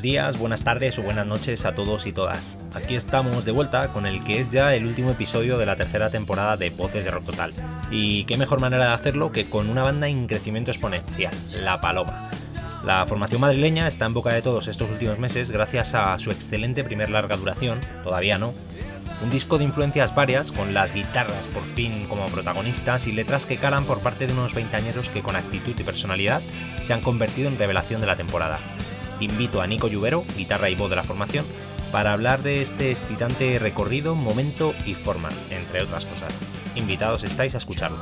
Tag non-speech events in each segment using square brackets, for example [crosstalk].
Buenos días, buenas tardes o buenas noches a todos y todas. Aquí estamos de vuelta con el que es ya el último episodio de la tercera temporada de Voces de Rock Total. Y qué mejor manera de hacerlo que con una banda en crecimiento exponencial, La Paloma. La formación madrileña está en boca de todos estos últimos meses gracias a su excelente primer larga duración, todavía no, un disco de influencias varias, con las guitarras por fin como protagonistas y letras que calan por parte de unos veinteañeros que con actitud y personalidad se han convertido en revelación de la temporada invito a Nico Lluvero, guitarra y voz de la formación, para hablar de este excitante recorrido, momento y forma, entre otras cosas. Invitados estáis a escucharlo.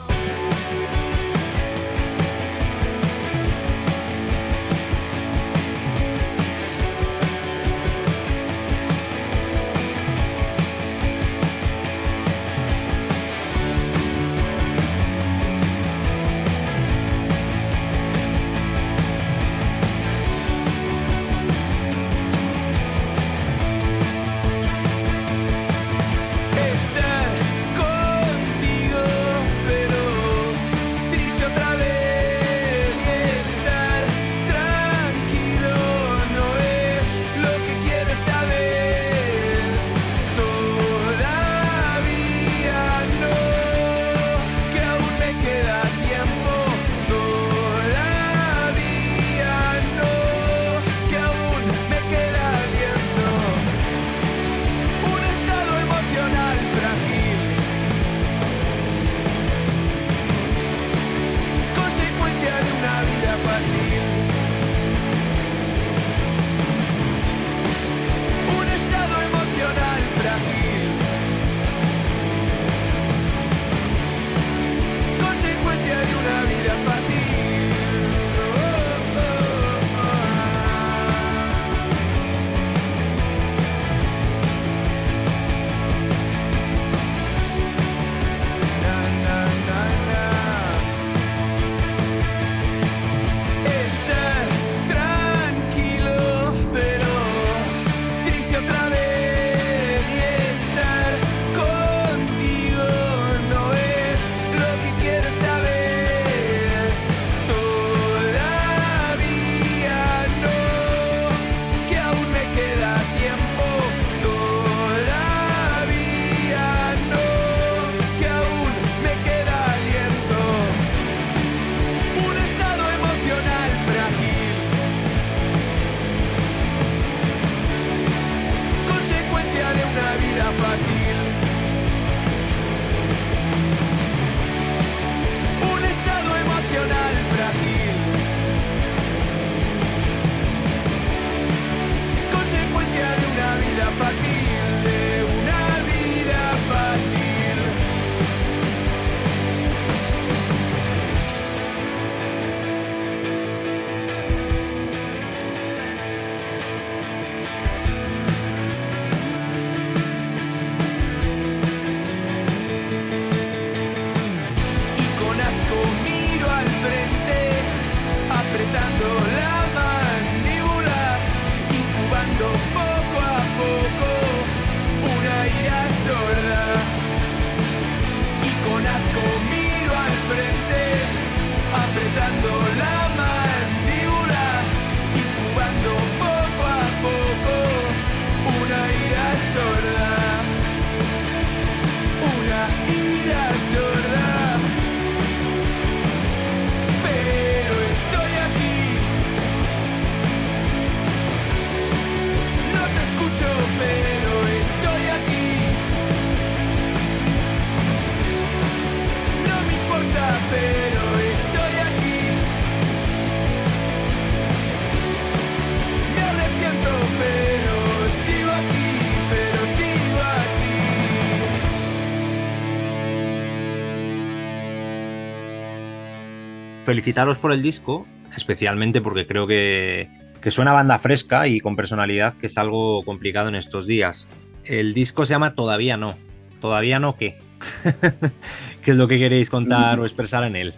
Felicitaros por el disco, especialmente porque creo que, que suena banda fresca y con personalidad, que es algo complicado en estos días. El disco se llama Todavía no. ¿Todavía no qué? [laughs] ¿Qué es lo que queréis contar o expresar en él?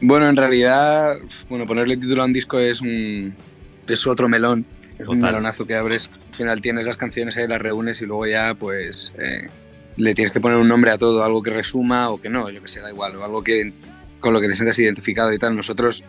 Bueno, en realidad, bueno, ponerle título a un disco es un es otro melón, es un melonazo que abres. Al final tienes las canciones ahí, las reúnes y luego ya, pues, eh, le tienes que poner un nombre a todo, algo que resuma o que no, yo que sé, da igual, o algo que con lo que te sientas identificado y tal. Nosotros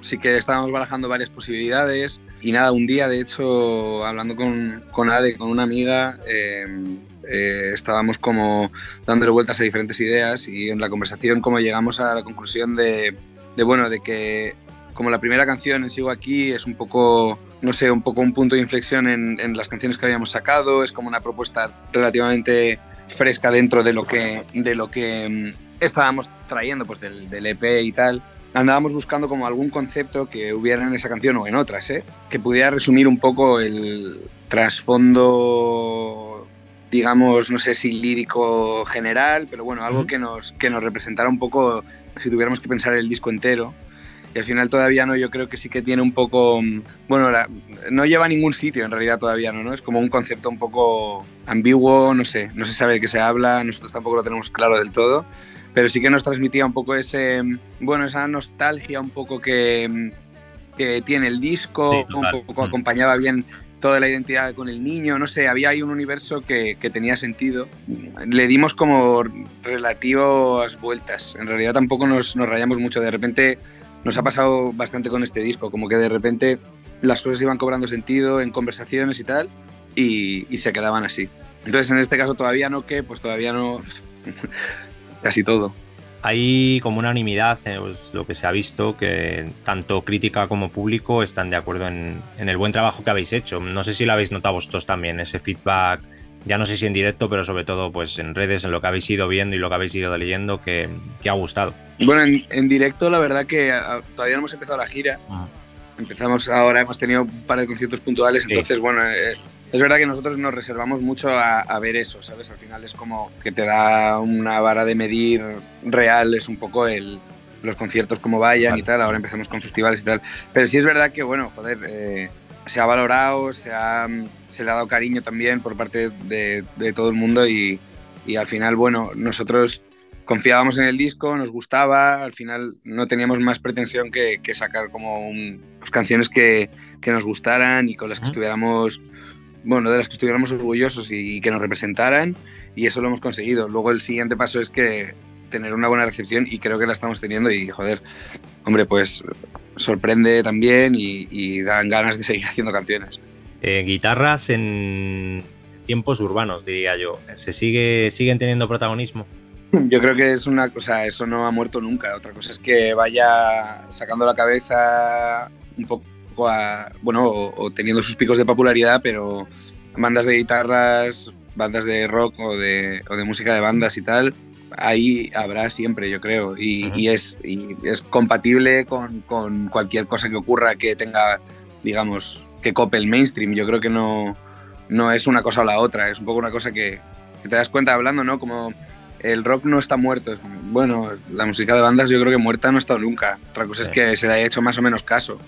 sí que estábamos barajando varias posibilidades y nada, un día de hecho hablando con, con Ade, con una amiga, em, eh, estábamos como dándole vueltas a diferentes ideas y en la conversación como llegamos a la conclusión de, de bueno, de que como la primera canción en Sigo Aquí es un poco, no sé, un poco un punto de inflexión en, en las canciones que habíamos sacado, es como una propuesta relativamente fresca dentro de lo que, de lo que mm, estábamos trayendo pues del, del EP y tal andábamos buscando como algún concepto que hubiera en esa canción o en otras, ¿eh? que pudiera resumir un poco el trasfondo, digamos, no sé si lírico general, pero bueno, algo que nos, que nos representara un poco si tuviéramos que pensar el disco entero. Y al final todavía no, yo creo que sí que tiene un poco, bueno, no lleva a ningún sitio en realidad todavía, ¿no? ¿no? Es como un concepto un poco ambiguo, no sé, no se sabe de qué se habla, nosotros tampoco lo tenemos claro del todo pero sí que nos transmitía un poco ese, bueno, esa nostalgia un poco que, que tiene el disco, un poco mm. acompañaba bien toda la identidad con el niño, no sé, había ahí un universo que, que, tenía sentido. Le dimos como relativas vueltas, en realidad tampoco nos, nos, rayamos mucho, de repente nos ha pasado bastante con este disco, como que de repente las cosas iban cobrando sentido en conversaciones y tal, y, y se quedaban así. Entonces en este caso todavía no, que pues todavía no casi todo. Hay como unanimidad, eh, pues, lo que se ha visto, que tanto crítica como público están de acuerdo en, el buen trabajo que habéis hecho. No sé si lo habéis notado vosotros también, ese feedback, ya no sé si en directo, pero sobre todo pues en redes, en lo que habéis ido viendo y lo que habéis ido leyendo, que, ha gustado. Bueno, en, directo la verdad que ah, todavía no hemos empezado la gira. Empezamos ahora, hemos tenido un par de conciertos puntuales, entonces bueno, eh, es verdad que nosotros nos reservamos mucho a, ver eso, ¿sabes? Al final es como que te da una vara de medir real, es un poco el, los conciertos como vayan y tal, ahora empezamos con festivales y tal. Pero sí es verdad que, bueno, joder, eh, se ha valorado, se, ha, se le ha dado cariño también por parte de, todo el mundo y, y, al final, bueno, nosotros confiábamos en el disco, nos gustaba, al final no teníamos más pretensión que, sacar como un, pues, canciones que, que, nos gustaran y con las que estuviéramos bueno, de las que estuviéramos orgullosos y, que nos representaran y eso lo hemos conseguido. Luego el siguiente paso es que tener una buena recepción y creo que la estamos teniendo y joder, hombre, pues sorprende también y, dan ganas de seguir [laughs] haciendo canciones. Eh, guitarras en tiempos urbanos, diría yo. ¿Se sigue, siguen teniendo protagonismo? [laughs] Yo creo que es una cosa, eso no ha muerto nunca. Otra cosa es que vaya sacando la cabeza un poco bueno, o, teniendo sus picos de popularidad, pero bandas de guitarras, bandas de rock o de, o de música de bandas y tal, ahí habrá siempre, yo creo, y, es, es compatible con, con, cualquier cosa que ocurra que tenga, digamos, que cope el mainstream. Yo creo que no, no es una cosa o la otra, es un poco una cosa que, te das cuenta hablando, ¿no? Como el rock no está muerto. Bueno, la música de bandas yo creo que muerta no ha estado nunca. Otra cosa es que se le haya hecho más o menos caso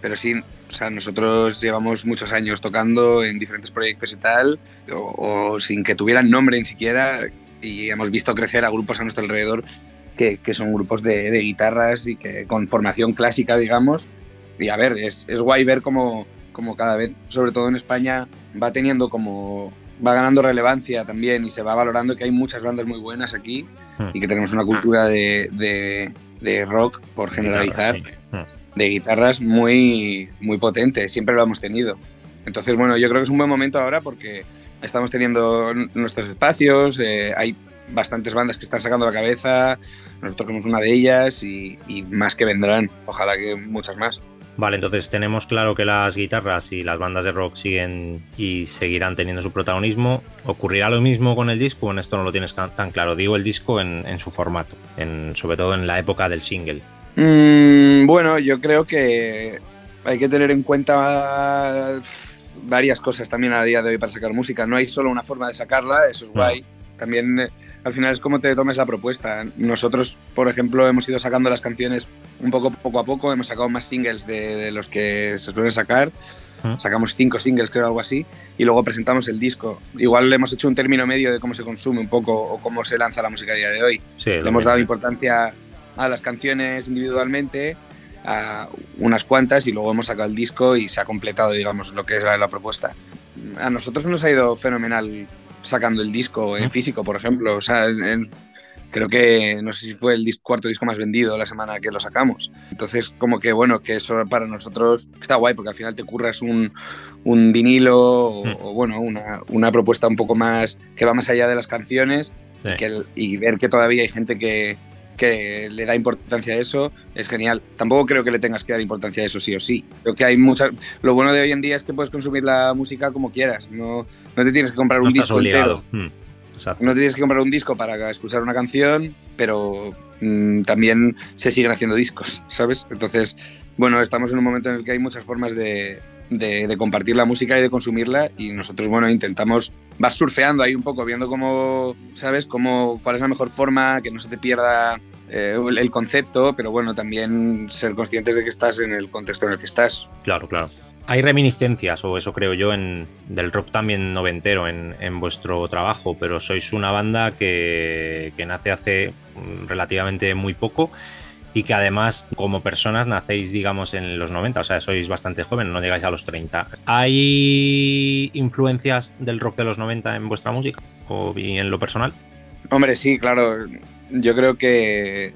pero sí, o sea, nosotros llevamos muchos años tocando en diferentes proyectos y tal, o, sin que tuvieran nombre ni siquiera, y hemos visto crecer a grupos a nuestro alrededor que, que son grupos de, de, guitarras y que con formación clásica, digamos. Y a ver, es, es guay ver cómo, como cada vez, sobre todo en España, va teniendo como va ganando relevancia también y se va valorando que hay muchas bandas muy buenas aquí hmm. y que tenemos una cultura de, de, de rock, por generalizar, de guitarras muy, muy potente, siempre lo hemos tenido. Entonces, bueno, yo creo que es un buen momento ahora porque estamos teniendo nuestros espacios, eh, hay bastantes bandas que están sacando la cabeza, nosotros somos una de ellas y, más que vendrán, ojalá que muchas más. Vale, entonces tenemos claro que las guitarras y las bandas de rock siguen y seguirán teniendo su protagonismo. ¿Ocurrirá lo mismo con el disco? En esto no lo tienes tan claro. Digo el disco en, su formato, sobre todo en la época del single. Mm, bueno, yo creo que hay que tener en cuenta varias cosas también a día de hoy para sacar música. No hay solo una forma de sacarla, eso es guay. También eh, al final es como te tomes la propuesta. Nosotros, por ejemplo, hemos ido sacando las canciones un poco poco a poco, hemos sacado más singles de, los que se suelen sacar. Sacamos cinco singles, creo, algo así, y luego presentamos el disco. Igual le hemos hecho un término medio de cómo se consume un poco o cómo se lanza la música a día de hoy. le hemos dado importancia a las canciones individualmente, a unas cuantas, y luego hemos sacado el disco y se ha completado, digamos, lo que es la, propuesta. A nosotros nos ha ido fenomenal sacando el disco en físico, por ejemplo. O sea, creo que no sé si fue el cuarto disco más vendido la semana que lo sacamos. Entonces, como que bueno, que eso para nosotros está guay porque al final te curras un, un vinilo o, hmm. bueno, una, una, propuesta un poco más que va más allá de las canciones y, ver que todavía hay gente que, que le da importancia a eso es genial. Tampoco creo que le tengas que dar importancia a eso sí o sí. Creo que hay muchas. Lo bueno de hoy en día es que puedes consumir la música como quieras. No, no te tienes que comprar un disco entero. Hmm. No tienes que comprar un disco para escuchar una canción, pero mm, también se siguen haciendo discos, ¿sabes? Entonces, bueno, estamos en un momento en el que hay muchas formas de, compartir la música y de consumirla y nosotros, bueno, intentamos, vas surfeando ahí un poco, viendo cómo, ¿sabes? Cómo, cuál es la mejor forma, que no se te pierda eh, el concepto, pero bueno, también ser conscientes de que estás en el contexto en el que estás. Claro, claro hay reminiscencias, o eso creo yo, en, del rock también noventero en, en vuestro trabajo, pero sois una banda que, nace hace mm, relativamente muy poco y que además como personas nacéis, digamos, en los 90, o sea, sois bastante jóvenes, no llegáis a los 30. ¿Hay influencias del rock de los 90 en vuestra música o en lo personal? Hombre, sí, claro. Yo creo que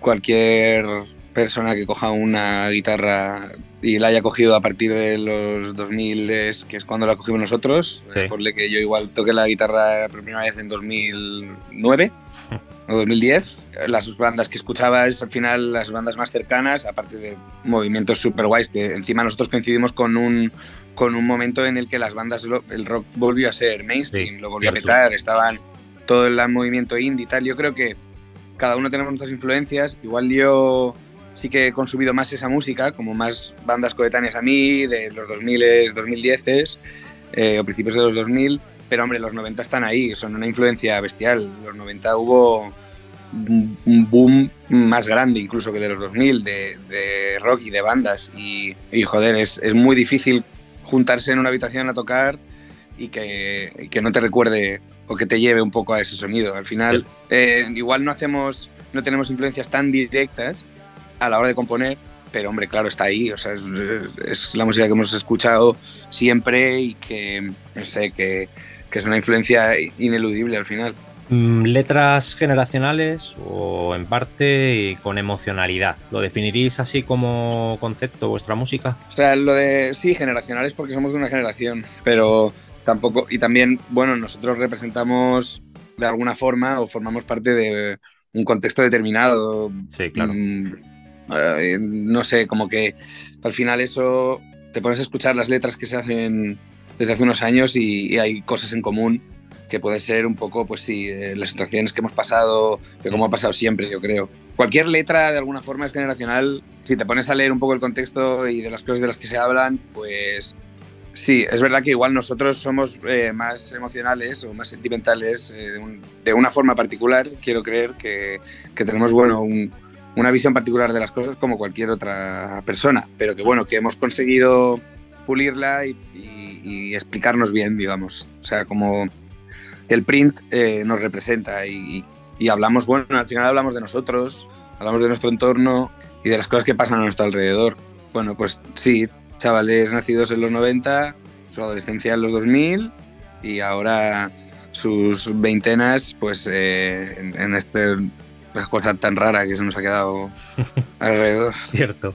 cualquier persona que coja una guitarra y la haya cogido a partir de los 2000, que es cuando la cogimos nosotros, sí. porle que yo igual toqué la guitarra por primera vez en 2009 [laughs] o 2010. Las bandas que escuchabas, al final las bandas más cercanas, aparte de movimientos super guays, que encima nosotros coincidimos con un, con un momento en el que las bandas, el rock volvió a ser mainstream, lo volvió a petar, estaban todo el movimiento indie y tal. Yo creo que cada uno tenemos nuestras influencias. Igual yo sí que he consumido más esa música, como más bandas coetáneas a mí, de los 2000, 2010 eh, o principios de los 2000, pero hombre, los 90 están ahí, son una influencia bestial. Los 90 hubo un boom más grande incluso que de los 2000 de, de rock y de bandas y, joder, es, es, muy difícil juntarse en una habitación a tocar y que, que, no te recuerde o que te lleve un poco a ese sonido. Al final, eh, igual no hacemos, no tenemos influencias tan directas, a la hora de componer, pero hombre, claro, está ahí, o sea, es, la música que hemos escuchado siempre y que, no sé, que, es una influencia ineludible al final. Mm, letras generacionales o en parte y con emocionalidad. ¿Lo definiríais así como concepto vuestra música? O sea, lo de sí, generacionales porque somos de una generación, pero tampoco, y también, bueno, nosotros representamos de alguna forma o formamos parte de un contexto determinado. Sí, claro. Mm, eh, no sé, como que al final eso te pones a escuchar las letras que se hacen desde hace unos años y, hay cosas en común que puede ser un poco, pues sí, eh, las situaciones que hemos pasado, que como ha pasado siempre, yo creo. Cualquier letra de alguna forma es generacional. Si te pones a leer un poco el contexto y de las cosas de las que se hablan, pues sí, es verdad que igual nosotros somos eh, más emocionales o más sentimentales de, una forma particular. Quiero creer que, que tenemos, bueno, un, una visión particular de las cosas como cualquier otra persona, pero que bueno, que hemos conseguido pulirla y, explicarnos bien, digamos. O sea, como el print eh, nos representa y, hablamos, bueno, al final hablamos de nosotros, hablamos de nuestro entorno y de las cosas que pasan a nuestro alrededor. Bueno, pues sí, chavales nacidos en los 90, su adolescencia en los 2000 y ahora sus veintenas, pues eh, en este la cosa tan rara que se nos ha quedado [laughs] alrededor. Cierto.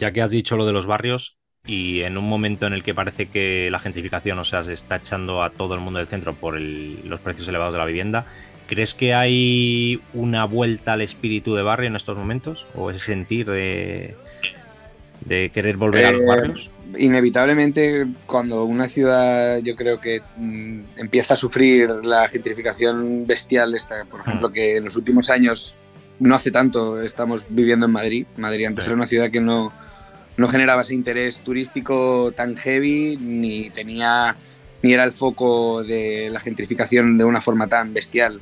Ya que has dicho lo de los barrios, y en un momento en el que parece que la gentrificación, o sea, se está echando a todo el mundo del centro por los precios elevados de la vivienda, ¿crees que hay una vuelta al espíritu de barrio en estos momentos? ¿O ese sentir de, de querer volver a los eh, barrios? Inevitablemente, cuando una ciudad yo creo que mm, empieza a sufrir la gentrificación bestial, esta, por ejemplo, mm. que en los últimos años, no hace tanto, estamos viviendo en Madrid. Madrid antes era una ciudad que no no generaba ese interés turístico tan heavy, ni tenía ni era el foco de la gentrificación de una forma tan bestial.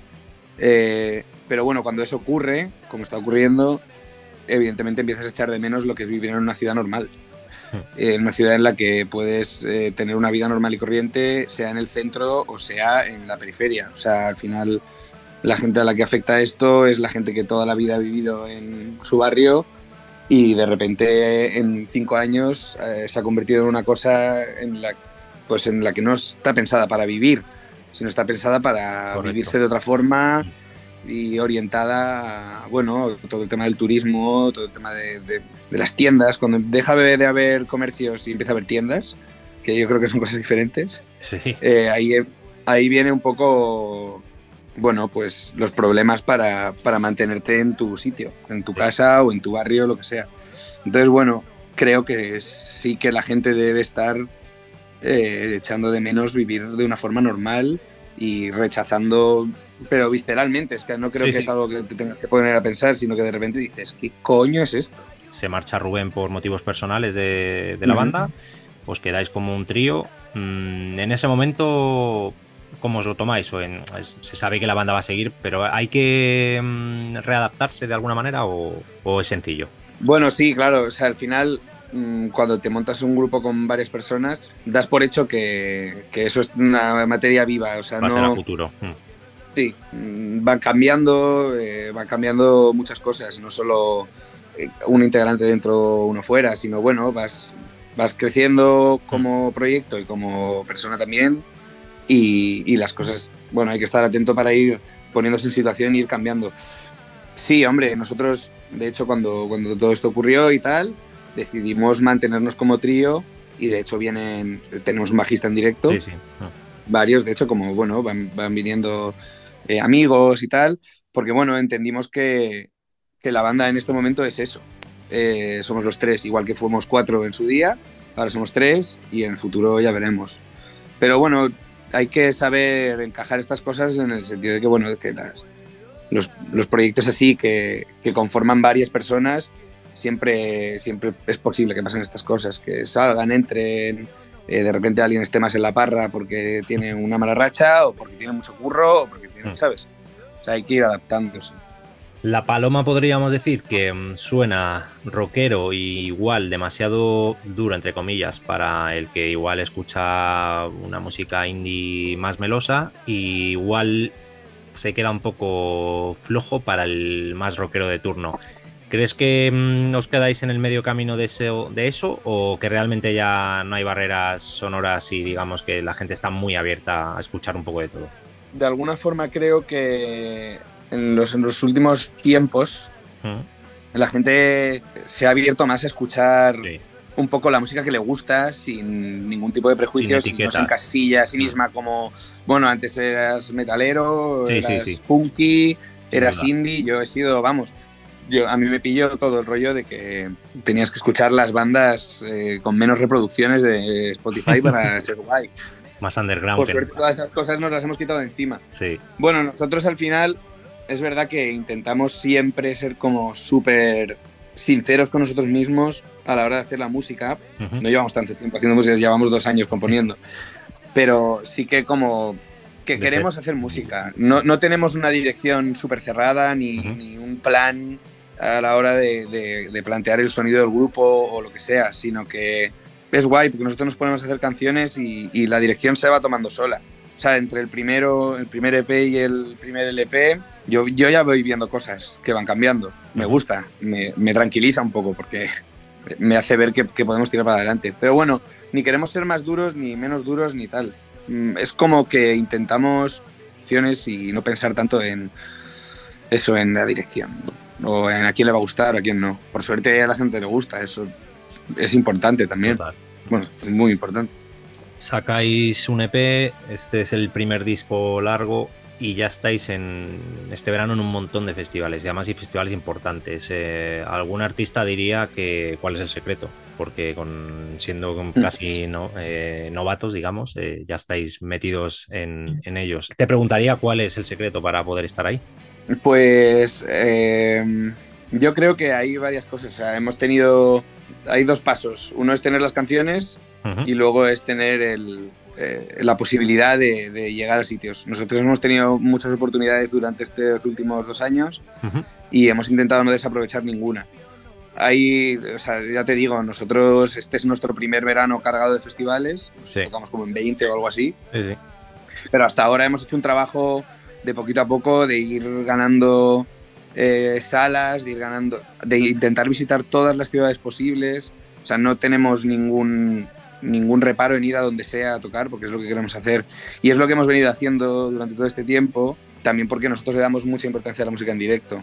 Eh, pero bueno, cuando eso ocurre, como está ocurriendo, evidentemente empiezas a echar de menos lo que es vivir en una ciudad normal. Hmm. En una ciudad en la que puedes eh, tener una vida normal y corriente, sea en el centro o sea en la periferia. O sea, al final la gente a la que afecta esto es la gente que toda la vida ha vivido en su barrio y de repente en cinco años eh, se ha convertido en una cosa en la, pues en la que no está pensada para vivir, sino está pensada para vivirse de otra forma y orientada a, bueno, todo el tema del turismo, todo el tema de, de, las tiendas, cuando deja de haber comercios y empieza a haber tiendas, que yo creo que son cosas diferentes, eh, ahí, ahí viene un poco bueno, pues los problemas para, mantenerte en tu sitio, en tu casa o en tu barrio, lo que sea. Entonces, bueno, creo que sí que la gente debe estar eh, echando de menos vivir de una forma normal y rechazando, pero visceralmente, es que no creo que es algo que te tengas que poner a pensar, sino que de repente dices, ¿qué coño es esto? Se marcha Rubén por motivos personales de, la banda, os quedáis como un trío. Mm, en ese momento cómo os lo tomáis? O se sabe que la banda va a seguir, pero ¿hay que mm, readaptarse de alguna manera o, es sencillo? Bueno, sí, claro. O sea, al final, mm, cuando te montas un grupo con varias personas, das por hecho que, eso es una materia viva. O sea, va a ser a futuro. Mm. Sí, van cambiando, eh, van cambiando muchas cosas, no solo eh, un integrante dentro, uno fuera, sino bueno, vas, vas creciendo como proyecto y como persona también y, las cosas, bueno, hay que estar atento para ir poniéndose en situación e ir cambiando. Sí, hombre, nosotros, de hecho, cuando, cuando todo esto ocurrió y tal, decidimos mantenernos como trío y de hecho vienen, tenemos un bajista en directo, sí, sí. Ah. varios, de hecho, como, bueno, van, van viniendo eh, amigos y tal, porque, bueno, entendimos que, que, la banda en este momento es eso. Eh, somos los tres, igual que fuimos cuatro en su día, ahora somos tres y en el futuro ya veremos. Pero bueno, hay que saber encajar estas cosas en el sentido de que, bueno, que las, los, los, proyectos así que, que, conforman varias personas, siempre, siempre es posible que pasen estas cosas, que salgan, entren, eh, de repente alguien esté más en la parra porque tiene una mala racha o porque tiene mucho curro o porque tiene, hmm. ¿sabes? O sea, hay que ir adaptándose. La paloma podríamos decir que mm, suena rockero y igual demasiado duro, entre comillas, para el que igual escucha una música indie más melosa, y igual se queda un poco flojo para el más rockero de turno. ¿Crees que mm, os quedáis en el medio camino de de eso o que realmente ya no hay barreras sonoras y digamos que la gente está muy abierta a escuchar un poco de todo? De alguna forma creo que en los, en los últimos tiempos la gente se ha abierto más a escuchar un poco la música que le gusta sin ningún tipo de prejuicios, sin no se encasilla a sí misma como, bueno, antes eras metalero, eras punky, eras indie, yo he sido, vamos, yo, a mí me pilló todo el rollo de que tenías que escuchar las bandas eh, con menos reproducciones de Spotify para [laughs] ser guay. Más underground. Por suerte, todas esas cosas nos las hemos quitado de encima. Sí. Bueno, nosotros al final es verdad que intentamos siempre ser como súper sinceros con nosotros mismos a la hora de hacer la música. No llevamos tanto tiempo haciendo música, llevamos dos años componiendo. Pero sí que como que queremos hacer música. No, no, tenemos una dirección súper cerrada ni, ni, un plan a la hora de, de, plantear el sonido del grupo o lo que sea, sino que es guay porque nosotros nos ponemos a hacer canciones y, y la dirección se va tomando sola. O sea, entre el primero, el primer EP y el primer LP, yo, yo ya voy viendo cosas que van cambiando. Me gusta, me, me tranquiliza un poco porque me hace ver que, que, podemos tirar para adelante. Pero bueno, ni queremos ser más duros, ni menos duros, ni tal. Mm, es como que intentamos acciones y no pensar tanto en eso, en la dirección. O en a quién le va a gustar, a quién no. Por suerte a la gente le gusta, eso es importante también. Bueno, es muy importante. Sacáis un EP, este es el primer disco largo y ya estáis en este verano en un montón de festivales, y además y festivales importantes. Eh, algún artista diría que cuál es el secreto, porque con siendo mm. casi no, eh, novatos, digamos, eh, ya estáis metidos en, en, ellos. Te preguntaría cuál es el secreto para poder estar ahí. Pues yo creo que hay varias cosas. hemos tenido, hay dos pasos. Uno es tener las canciones y luego es tener el, eh, la posibilidad de, llegar a sitios. Nosotros hemos tenido muchas oportunidades durante estos últimos dos años y hemos intentado no desaprovechar ninguna. Ahí, o sea, ya te digo, nosotros este es nuestro primer verano cargado de festivales, tocamos como en 20 o algo así, pero hasta ahora hemos hecho un trabajo de poquito a poco de ir ganando eh, salas, de ir ganando, de intentar visitar todas las ciudades posibles. O sea, no tenemos ningún, ningún reparo en ir a donde sea a tocar, porque es lo que queremos hacer. Y es lo que hemos venido haciendo durante todo este tiempo, también porque nosotros le damos mucha importancia a la música en directo.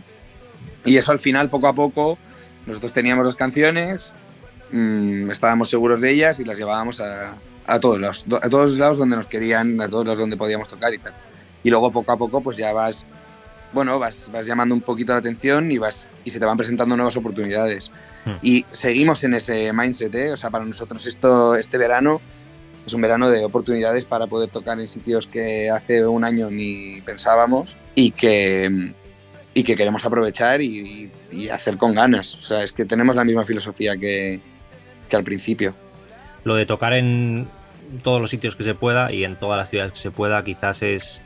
Y eso al final, poco a poco, nosotros teníamos las canciones, mmm, estábamos seguros de ellas y las llevábamos a, a, todos los, a todos lados donde nos querían, a todos los donde podíamos tocar y tal. Y luego poco a poco pues ya vas, bueno, vas, vas llamando un poquito la atención y, vas, y se te van presentando nuevas oportunidades. Hmm. Y seguimos en ese mindset, ¿eh? O sea, para nosotros esto, este verano es un verano de oportunidades para poder tocar en sitios que hace un año ni pensábamos y que, y que queremos aprovechar y, hacer con ganas. O sea, es que tenemos la misma filosofía que, que al principio. Lo de tocar en todos los sitios que se pueda y en todas las ciudades que se pueda quizás es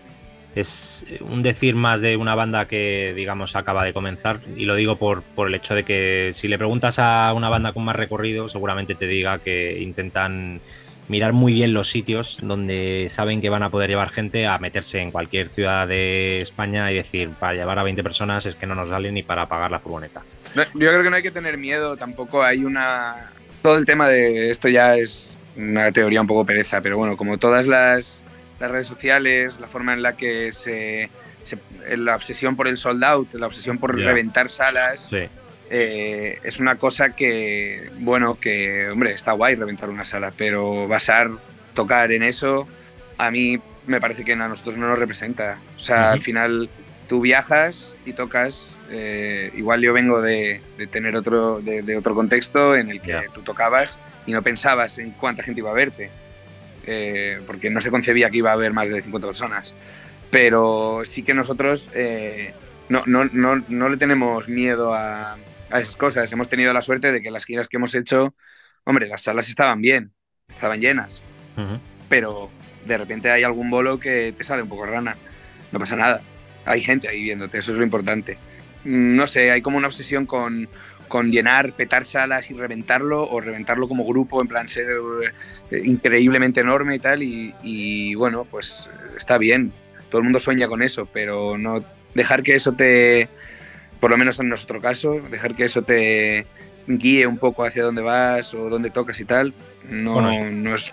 es un decir más de una banda que, digamos, acaba de comenzar. Y lo digo por, por, el hecho de que si le preguntas a una banda con más recorrido, seguramente te diga que intentan mirar muy bien los sitios donde saben que van a poder llevar gente a meterse en cualquier ciudad de España y decir, para llevar a 20 personas es que no nos sale ni para pagar la furgoneta. yo creo que no hay que tener miedo, tampoco hay una... Todo el tema de esto ya es una teoría un poco pereza, pero bueno, como todas las las redes sociales, la forma en la que se, la obsesión por el sold out, la obsesión por reventar salas, eh, es una cosa que, bueno, que, hombre, está guay reventar una sala, pero basar, tocar en eso, a mí me parece que a nosotros no nos representa. O sea, al final tú viajas y tocas, eh, igual yo vengo de, tener otro, de, otro contexto en el que tú tocabas y no pensabas en cuánta gente iba a verte. Eh, porque no se concebía que iba a haber más de 50 personas. Pero sí que nosotros eh, no, no, no, no, le tenemos miedo a, a, esas cosas. Hemos tenido la suerte de que las giras que hemos hecho, hombre, las salas estaban bien, estaban llenas, pero de repente hay algún bolo que te sale un poco rana. No pasa nada. Hay gente ahí viéndote, eso es lo importante. Mm, no sé, hay como una obsesión con, con llenar, petar salas y reventarlo, o reventarlo como grupo, en plan ser eh, increíblemente enorme y tal, y, bueno, pues está bien, todo el mundo sueña con eso, pero no dejar que eso te, por lo menos en nuestro caso, dejar que eso te guíe un poco hacia dónde vas o dónde tocas y tal, no, no es...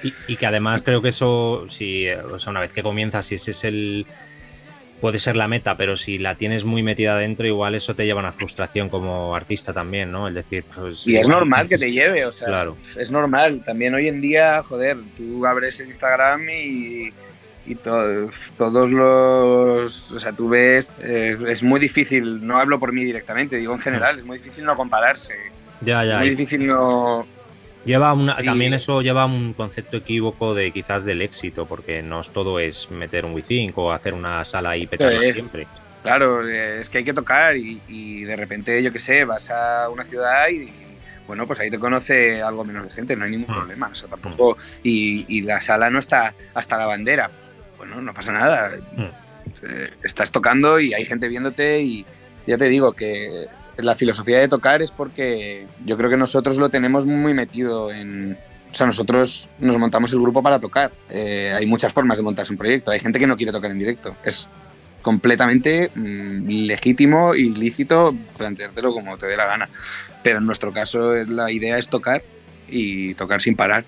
Y, y, que además creo que eso, si, o sea, una vez que comienzas, si ese es el puede ser la meta, pero si la tienes muy metida dentro, igual eso te lleva a una frustración como artista también, ¿no? El decir, pues. Y es normal que te lleve, o sea. Claro. Es normal. También hoy en día, joder, tú abres el Instagram y. Y todos los. O sea, tú ves. es muy difícil, no hablo por mí directamente, digo en general, es muy difícil no compararse. Ya, ya. Es muy difícil no Lleva una, también eso lleva un concepto equívoco de quizás del éxito, porque no todo es meter un Wi-Fi o hacer una sala y petarla siempre. Claro, es que hay que tocar y, de repente, yo qué sé, vas a una ciudad y, bueno, pues ahí te conoce algo menos de gente, no hay ningún mm. problema. O sea, tampoco, mm. y, la sala no está hasta la bandera. Bueno, no pasa nada. Mm. Eh, estás tocando y hay gente viéndote y ya te digo que la filosofía de tocar es porque yo creo que nosotros lo tenemos muy metido en... O sea, nosotros nos montamos el grupo para tocar. Eh, hay muchas formas de montarse un proyecto. Hay gente que no quiere tocar en directo. Es completamente mm, legítimo y lícito planteártelo como te dé la gana. Pero en nuestro caso la idea es tocar y tocar sin parar.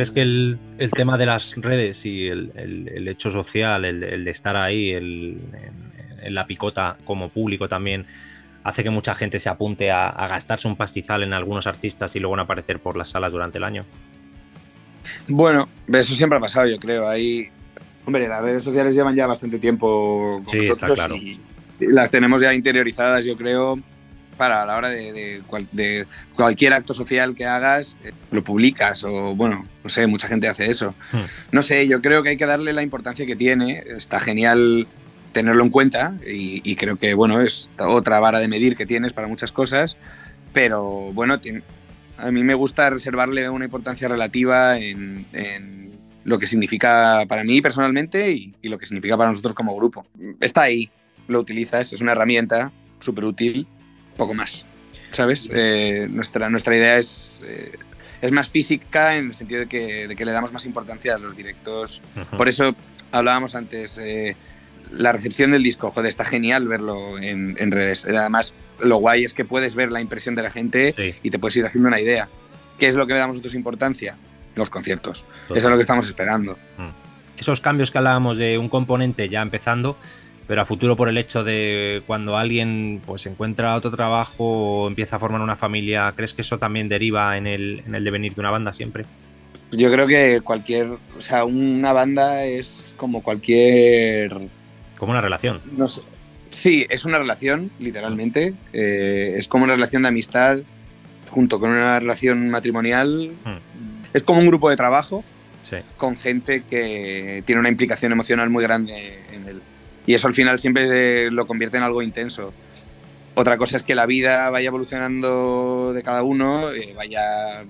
¿Crees que el, tema de las redes y el, hecho social, el, de estar ahí en, la picota como público también, hace que mucha gente se apunte a, gastarse un pastizal en algunos artistas y luego no aparecer por las salas durante el año? Bueno, eso siempre ha pasado, yo creo. Ahí, hombre, las redes sociales llevan ya bastante tiempo con nosotros claro. y las tenemos ya interiorizadas, yo creo para a la hora de, cualquier acto social que hagas, eh, lo publicas o bueno, no sé, mucha gente hace eso. Hmm. No sé, yo creo que hay que darle la importancia que tiene, está genial tenerlo en cuenta y, creo que bueno, es otra vara de medir que tienes para muchas cosas, pero bueno, a mí me gusta reservarle una importancia relativa en, lo que significa para mí personalmente y, y, lo que significa para nosotros como grupo. Está ahí, lo utilizas, es una herramienta súper útil poco más. ¿Sabes? Eh, nuestra, nuestra idea es, eh, es más física en el sentido de que, de que, le damos más importancia a los directos. Por eso hablábamos antes, eh, la recepción del disco, joder, está genial verlo en, en, redes. Además, lo guay es que puedes ver la impresión de la gente y te puedes ir haciendo una idea. ¿Qué es lo que le damos nosotros importancia? Los conciertos. Eso es lo que estamos esperando. Esos cambios que hablábamos de un componente ya empezando, pero a futuro por el hecho de cuando alguien pues encuentra otro trabajo o empieza a formar una familia, ¿crees que eso también deriva en el, en el devenir de una banda siempre? Yo creo que cualquier, o sea, una banda es como cualquier... Como una relación. No sé. Sí, es una relación, literalmente. Eh, es como una relación de amistad junto con una relación matrimonial. Hmm. Es como un grupo de trabajo con gente que tiene una implicación emocional muy grande en el, y eso al final siempre lo convierte en algo intenso. Otra cosa es que la vida vaya evolucionando de cada uno, eh, vaya,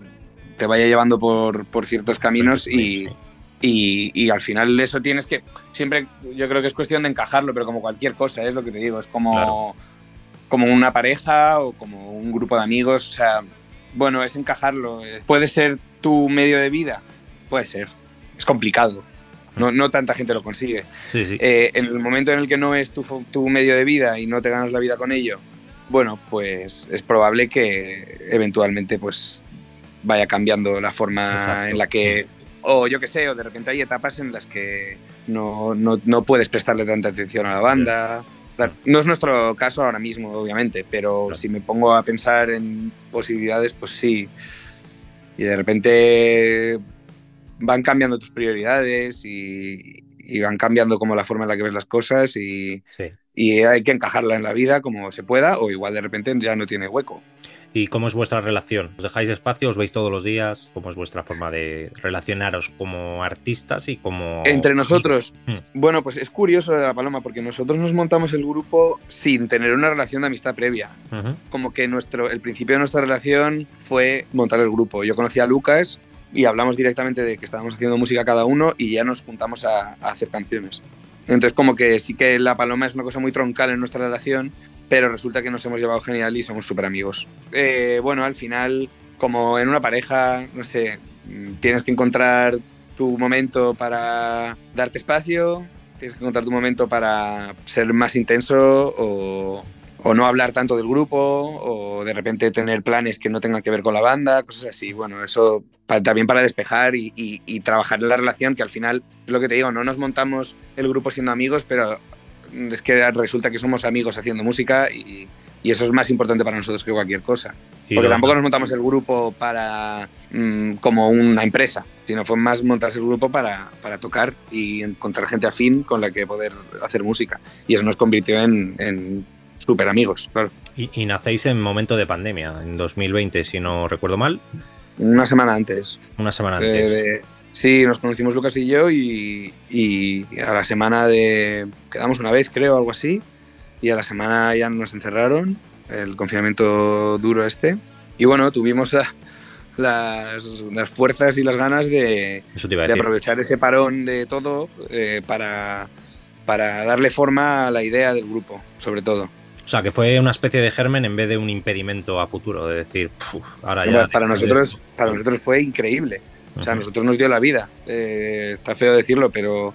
te vaya llevando por, por ciertos caminos y, y, y, al final eso tienes que, siempre yo creo que es cuestión de encajarlo, pero como cualquier cosa, es lo que te digo, es como, como una pareja o como un grupo de amigos, o sea, bueno, es encajarlo. ¿Puede ser tu medio de vida? Puede ser, es complicado, no, no tanta gente lo consigue. Eh, en el momento en el que no es tu, tu, medio de vida y no te ganas la vida con ello, bueno, pues es probable que eventualmente pues vaya cambiando la forma en la que, o yo qué sé, o de repente hay etapas en las que no, no, no puedes prestarle tanta atención a la banda. No es nuestro caso ahora mismo, obviamente, pero si me pongo a pensar en posibilidades, pues sí. Y de repente van cambiando tus prioridades y, van cambiando como la forma en la que ves las cosas y, y hay que encajarla en la vida como se pueda o igual de repente ya no tiene hueco. ¿Y cómo es vuestra relación? ¿Os dejáis espacio? ¿Os veis todos los días? ¿Cómo es vuestra forma de relacionaros como artistas y como... Entre nosotros. Hmm. Bueno, pues es curioso la Paloma porque nosotros nos montamos el grupo sin tener una relación de amistad previa. Como que nuestro, el principio de nuestra relación fue montar el grupo. Yo conocí a Lucas y hablamos directamente de que estábamos haciendo música cada uno y ya nos juntamos a, hacer canciones. Entonces como que sí que La Paloma es una cosa muy troncal en nuestra relación, pero resulta que nos hemos llevado genial y somos súper amigos. Eh, bueno, al final, como en una pareja, no sé, tienes que encontrar tu momento para darte espacio, tienes que encontrar tu momento para ser más intenso o, o no hablar tanto del grupo o de repente tener planes que no tengan que ver con la banda, cosas así. Bueno, eso también para despejar y, trabajar en la relación, que al final, es lo que te digo, no nos montamos el grupo siendo amigos, pero es que resulta que somos amigos haciendo música y, eso es más importante para nosotros que cualquier cosa. Porque tampoco nos montamos el grupo para mm, como una empresa, sino fue más montarse el grupo para, para, tocar y encontrar gente afín con la que poder hacer música. Y eso nos convirtió en súper amigos, claro. Y, nacéis en momento de pandemia, en 2020, si no recuerdo mal. Una semana antes. Una semana antes. sí, nos conocimos Lucas y yo y, a la semana de... Quedamos una vez, creo, algo así. Y a la semana ya nos encerraron, el confinamiento duro este. Y bueno, tuvimos las, las, fuerzas y las ganas de, de aprovechar ese parón de todo eh, para, para darle forma a la idea del grupo, sobre todo. O sea, que fue una especie de germen en vez de un impedimento a futuro, de decir, ahora ya. para, nosotros, para nosotros fue increíble. O sea, a nosotros nos dio la vida. Eh, está feo decirlo, pero,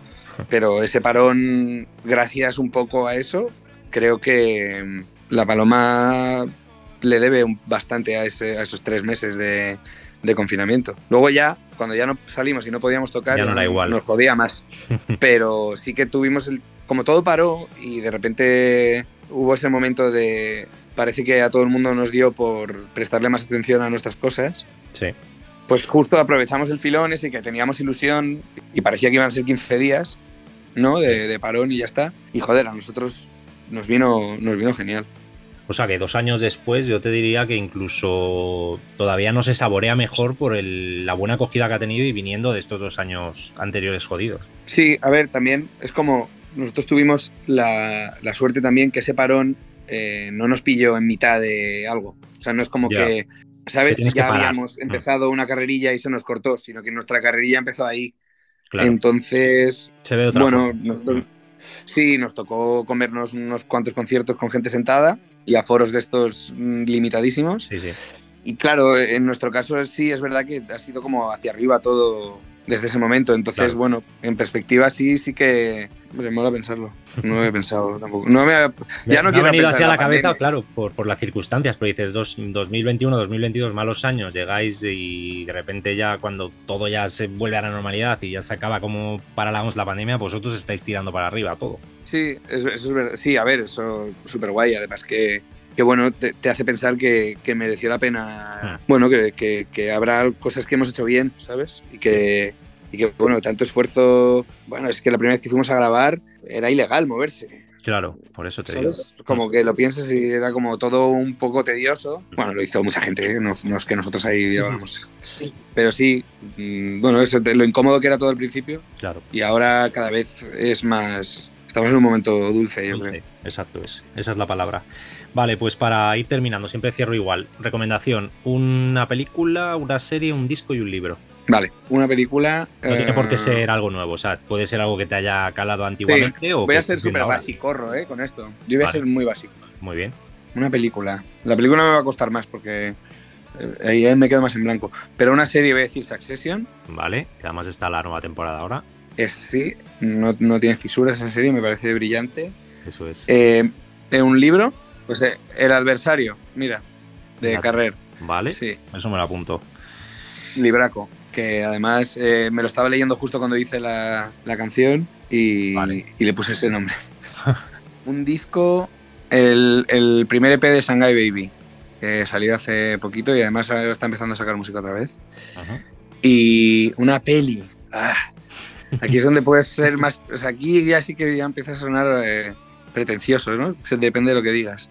pero ese parón, gracias un poco a eso, creo que mm, la Paloma le debe bastante a, a esos tres meses de, de, confinamiento. Luego ya, cuando ya no salimos y no podíamos tocar, ya no igual. nos jodía más. [laughs] Pero sí que tuvimos, el, como todo paró y de repente hubo ese momento de, parece que a todo el mundo nos dio por prestarle más atención a nuestras cosas. Sí. Pues justo aprovechamos el filón ese que teníamos ilusión y parecía que iban a ser 15 días, ¿no? De, de parón y ya está. Y joder, a nosotros nos vino, nos vino genial. O sea que dos años después yo te diría que incluso todavía no se saborea mejor por el, la buena acogida que ha tenido y viniendo de estos dos años anteriores jodidos. Sí, a ver, también es como nosotros tuvimos la, la suerte también que ese parón eh, no nos pilló en mitad de algo. O sea, no es como que, ¿sabes? Que ya habíamos empezado una carrerilla y se nos cortó, sino que nuestra carrerilla empezó ahí. Claro. Entonces, se ve bueno, nosotros, sí, nos tocó comernos unos cuantos conciertos con gente sentada y a foros de estos mm, limitadísimos. Sí, sí. Y claro, en nuestro caso sí es verdad que ha sido como hacia arriba todo desde ese momento. Entonces, Claro. bueno, en perspectiva sí, sí que me mola pensarlo. No lo he [laughs] pensado tampoco. No me ha- ya no me quiero ha venido así a en la cabeza, pandemia. claro, por, por las circunstancias, pero dices dos, 2021, 2022, malos años, llegáis y de repente ya cuando todo ya se vuelve a la normalidad y ya se acaba como parálamos la pandemia, vosotros estáis tirando para arriba todo. Sí, eso, eso es verdad. Sí, a ver, eso súper guay. Además que, que bueno, te, te hace pensar que, que mereció la pena. Ah. Bueno, que, que- que habrá cosas que hemos hecho bien, ¿sabes? Y que, y que, bueno, tanto esfuerzo. Bueno, es que la primera vez que fuimos a grabar era ilegal moverse. Claro, por eso te digo. Como que lo piensas y era como todo un poco tedioso. Bueno, lo hizo mucha gente, ¿eh? no, no es que nosotros ahí lleváramos. Pero sí, mm, bueno, eso, lo incómodo que era todo al principio Claro. y ahora cada vez es más. Estamos en un momento dulce, yo Dulce, creo. Exacto, es, esa es la palabra. Vale, pues para ir terminando, siempre cierro igual. Recomendación: una película, una serie, un disco y un libro. Vale, una película. No tiene por qué eh, ser algo nuevo, o sea, puede ser algo que te haya calado antiguamente o Voy a ser súper basicorro, ¿eh? Con esto. Yo voy a ser muy básico. Muy bien. Una película. La película me va a costar más porque eh, ahí me quedo más en blanco. Pero una serie, voy a decir Succession. Vale, que además está la nueva temporada ahora. Es sí, no, no tiene fisuras esa serie, me parece brillante. Eso es. Eh, eh, un libro, pues eh, El adversario, mira, de. Carrer. Vale, Sí, eso me lo apunto. libraco. Que además eh, me lo estaba leyendo justo cuando hice la, la canción y, Vale. y le puse ese nombre. [laughs] un disco, el, el primer EP de Shanghai Baby, que salió hace poquito y además ahora está empezando a sacar música otra vez. Ajá. Y una peli. Ah, aquí es donde puedes ser más. O sea, aquí ya sí que ya empieza a sonar eh, pretencioso, ¿no? Se- Depende de lo que digas.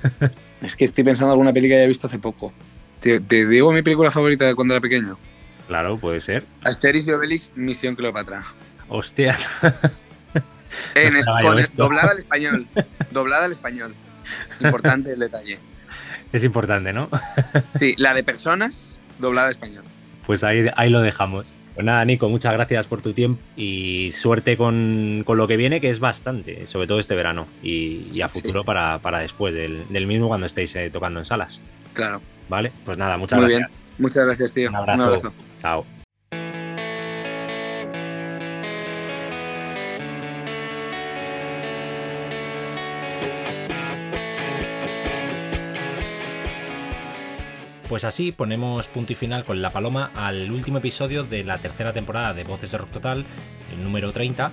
[laughs] es que estoy pensando en alguna peli que haya visto hace poco. Te, te digo mi película favorita de cuando era pequeño. Claro, puede ser. Asterix y Obelix, Misión Cleopatra. Hostias. [laughs] En, es- doblada al español. Doblada al español. Importante el detalle. Es importante, ¿no? Sí, la de personas, doblada al español. Pues ahí, ahí lo dejamos. Pues nada, Nico, muchas gracias por tu tiempo y suerte con, con lo que viene, que es bastante, sobre todo este verano y, y a futuro Sí. para, para después del, del mismo cuando estéis eh, tocando en salas. Claro. ¿Vale? Pues nada, muchas Muy gracias. bien. Muchas gracias, tío. Un abrazo. Chao. Pues así ponemos punto y final con la paloma al último episodio de la tercera temporada de Voces de Rock Total, el número 30,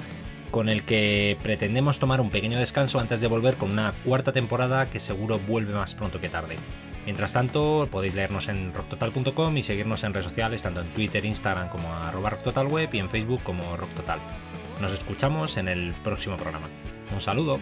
con el que pretendemos tomar un pequeño descanso antes de volver con una cuarta temporada que seguro vuelve más pronto que tarde. Mientras tanto, podéis leernos en rocktotal.com y seguirnos en redes sociales, tanto en Twitter, Instagram como arroba rocktotalweb y en Facebook como rocktotal. Nos escuchamos en el próximo programa. Un saludo.